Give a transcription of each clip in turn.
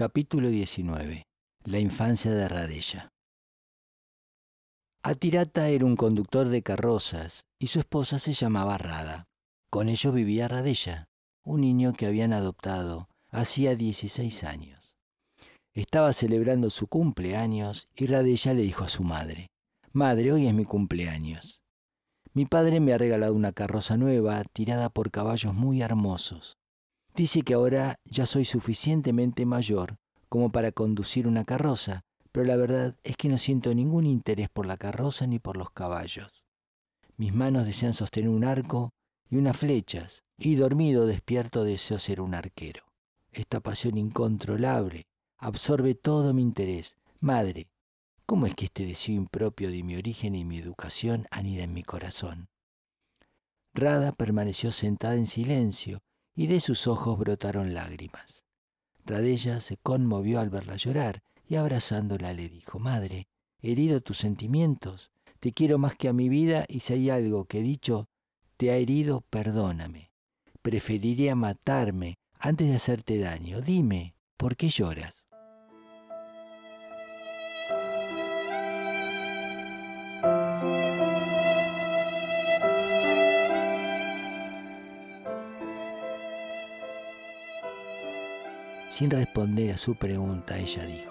Capítulo 19. La infancia de Radella. Atirata era un conductor de carrozas y su esposa se llamaba Rada. Con ellos vivía Radella, un niño que habían adoptado hacía 16 años. Estaba celebrando su cumpleaños y Radella le dijo a su madre, Madre, hoy es mi cumpleaños. Mi padre me ha regalado una carroza nueva tirada por caballos muy hermosos. Dice que ahora ya soy suficientemente mayor como para conducir una carroza, pero la verdad es que no siento ningún interés por la carroza ni por los caballos. Mis manos desean sostener un arco y unas flechas, y dormido despierto deseo ser un arquero. Esta pasión incontrolable absorbe todo mi interés. Madre, ¿cómo es que este deseo impropio de mi origen y mi educación anida en mi corazón? Rada permaneció sentada en silencio, y de sus ojos brotaron lágrimas. Radella se conmovió al verla llorar y abrazándola le dijo, Madre, herido tus sentimientos, te quiero más que a mi vida y si hay algo que he dicho te ha herido, perdóname. Preferiría matarme antes de hacerte daño. Dime, ¿por qué lloras? Sin responder a su pregunta, ella dijo,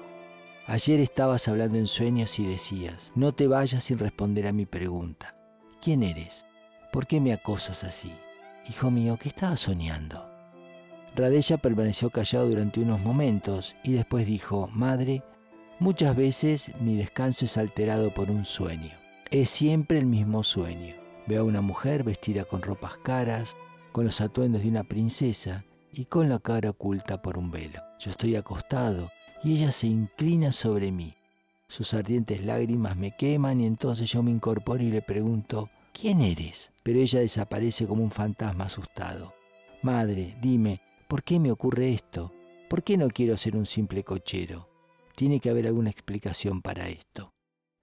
Ayer estabas hablando en sueños y decías, no te vayas sin responder a mi pregunta. ¿Quién eres? ¿Por qué me acosas así? Hijo mío, ¿qué estabas soñando? Radella permaneció callado durante unos momentos y después dijo, Madre, muchas veces mi descanso es alterado por un sueño. Es siempre el mismo sueño. Veo a una mujer vestida con ropas caras, con los atuendos de una princesa, y con la cara oculta por un velo. Yo estoy acostado y ella se inclina sobre mí. Sus ardientes lágrimas me queman y entonces yo me incorporo y le pregunto, ¿quién eres? Pero ella desaparece como un fantasma asustado. Madre, dime, ¿por qué me ocurre esto? ¿Por qué no quiero ser un simple cochero? Tiene que haber alguna explicación para esto.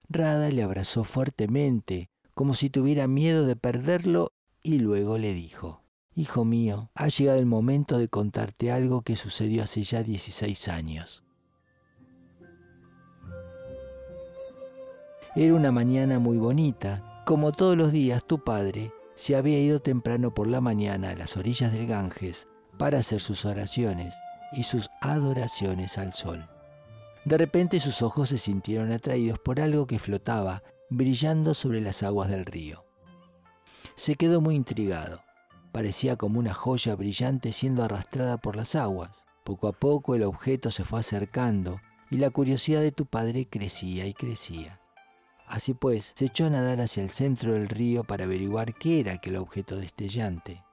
Rada le abrazó fuertemente, como si tuviera miedo de perderlo, y luego le dijo, Hijo mío, ha llegado el momento de contarte algo que sucedió hace ya 16 años. Era una mañana muy bonita. Como todos los días, tu padre se había ido temprano por la mañana a las orillas del Ganges para hacer sus oraciones y sus adoraciones al sol. De repente sus ojos se sintieron atraídos por algo que flotaba, brillando sobre las aguas del río. Se quedó muy intrigado. Parecía como una joya brillante siendo arrastrada por las aguas. Poco a poco el objeto se fue acercando y la curiosidad de tu padre crecía y crecía. Así pues, se echó a nadar hacia el centro del río para averiguar qué era aquel objeto destellante,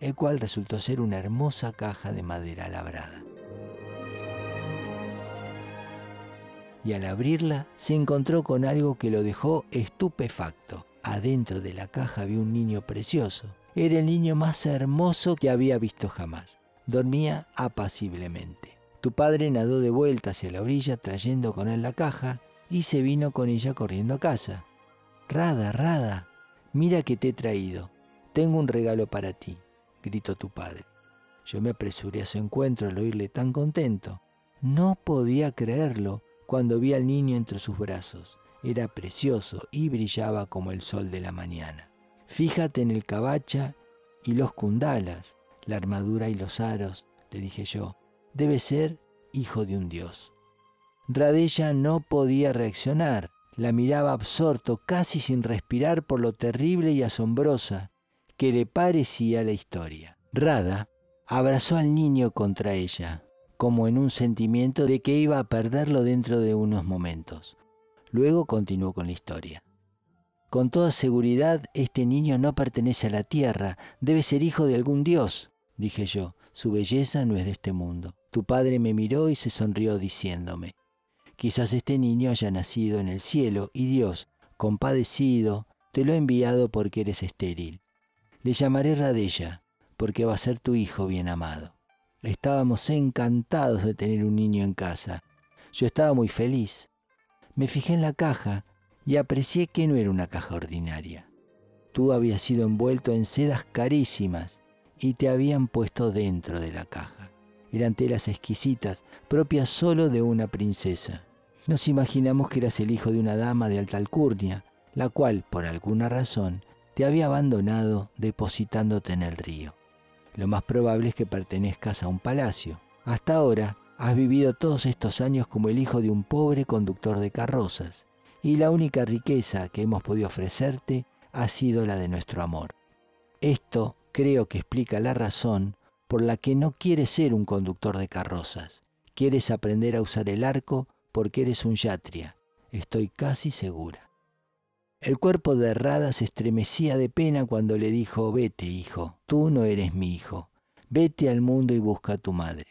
el cual resultó ser una hermosa caja de madera labrada. Y al abrirla se encontró con algo que lo dejó estupefacto. Adentro de la caja había un niño precioso, era el niño más hermoso que había visto jamás. Dormía apaciblemente. Tu padre nadó de vuelta hacia la orilla trayendo con él la caja y se vino con ella corriendo a casa. Rada, Rada, mira que te he traído. Tengo un regalo para ti, gritó tu padre. Yo me apresuré a su encuentro al oírle tan contento. No podía creerlo cuando vi al niño entre sus brazos. Era precioso y brillaba como el sol de la mañana. Fíjate en el cabacha y los kundalas, la armadura y los aros, le dije yo. Debe ser hijo de un dios. Radella no podía reaccionar. La miraba absorto, casi sin respirar por lo terrible y asombrosa que le parecía la historia. Rada abrazó al niño contra ella, como en un sentimiento de que iba a perderlo dentro de unos momentos. Luego continuó con la historia. Con toda seguridad, este niño no pertenece a la tierra, debe ser hijo de algún dios, dije yo. Su belleza no es de este mundo. Tu padre me miró y se sonrió diciéndome, quizás este niño haya nacido en el cielo y Dios, compadecido, te lo ha enviado porque eres estéril. Le llamaré Radella, porque va a ser tu hijo bien amado. Estábamos encantados de tener un niño en casa. Yo estaba muy feliz. Me fijé en la caja y aprecié que no era una caja ordinaria. Tú habías sido envuelto en sedas carísimas y te habían puesto dentro de la caja. Eran telas exquisitas, propias solo de una princesa. Nos imaginamos que eras el hijo de una dama de alta alcurnia, la cual, por alguna razón, te había abandonado depositándote en el río. Lo más probable es que pertenezcas a un palacio. Hasta ahora has vivido todos estos años como el hijo de un pobre conductor de carrozas, y la única riqueza que hemos podido ofrecerte ha sido la de nuestro amor. Esto creo que explica la razón por la que no quieres ser un conductor de carrozas. Quieres aprender a usar el arco porque eres un yatria. Estoy casi segura. El cuerpo de Rada se estremecía de pena cuando le dijo, vete, hijo, tú no eres mi hijo. Vete al mundo y busca a tu madre.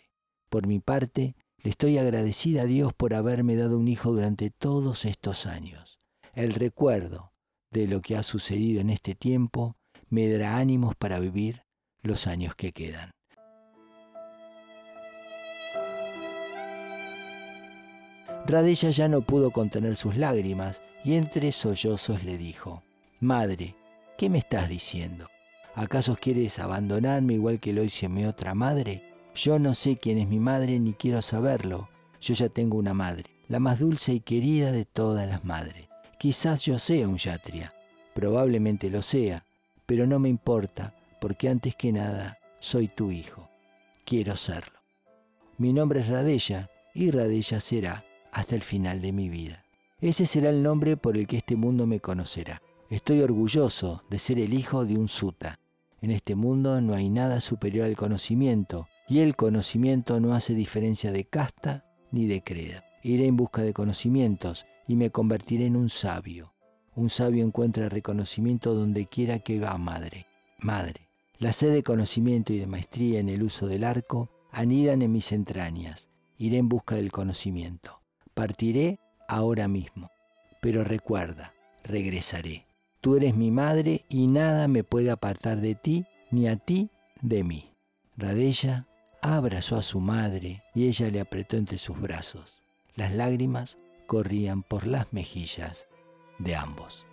Por mi parte, estoy agradecida a Dios por haberme dado un hijo durante todos estos años. El recuerdo de lo que ha sucedido en este tiempo me dará ánimos para vivir los años que quedan. Radella ya no pudo contener sus lágrimas y entre sollozos le dijo, Madre, ¿qué me estás diciendo? ¿Acaso quieres abandonarme igual que lo hice mi otra madre? Yo no sé quién es mi madre ni quiero saberlo. Yo ya tengo una madre, la más dulce y querida de todas las madres. Quizás yo sea un yatria, probablemente lo sea, pero no me importa, porque antes que nada soy tu hijo. Quiero serlo. Mi nombre es Radella y Radella será hasta el final de mi vida. Ese será el nombre por el que este mundo me conocerá. Estoy orgulloso de ser el hijo de un suta. En este mundo no hay nada superior al conocimiento, y el conocimiento no hace diferencia de casta ni de credo. Iré en busca de conocimientos y me convertiré en un sabio. Un sabio encuentra reconocimiento donde quiera que va, madre. Madre, la sed de conocimiento y de maestría en el uso del arco anidan en mis entrañas. Iré en busca del conocimiento. Partiré ahora mismo, pero recuerda, regresaré. Tú eres mi madre y nada me puede apartar de ti, ni a ti de mí. Radella abrazó a su madre y ella le apretó entre sus brazos. Las lágrimas corrían por las mejillas de ambos.